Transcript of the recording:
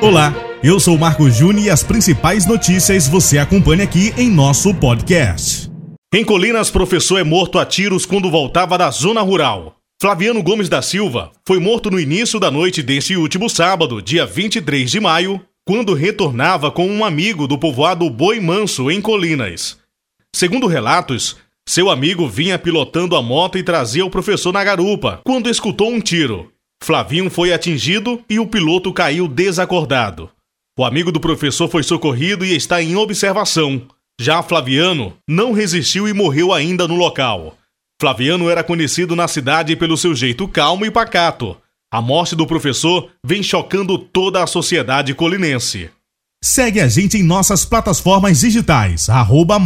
Olá, eu sou Marco Júnior e as principais notícias você acompanha aqui em nosso podcast. Em Colinas, professor é morto a tiros quando voltava da zona rural. Flaviano Gomes da Silva foi morto no início da noite deste último sábado, dia 23 de maio, quando retornava com um amigo do povoado Boi Manso, em Colinas. Segundo relatos, seu amigo vinha pilotando a moto e trazia o professor na garupa, quando escutou um tiro. Flavinho foi atingido e o piloto caiu desacordado. O amigo do professor foi socorrido e está em observação. Já Flaviano não resistiu e morreu ainda no local. Flaviano era conhecido na cidade pelo seu jeito calmo e pacato. A morte do professor vem chocando toda a sociedade colinense. Segue a gente em nossas plataformas digitais, arroba.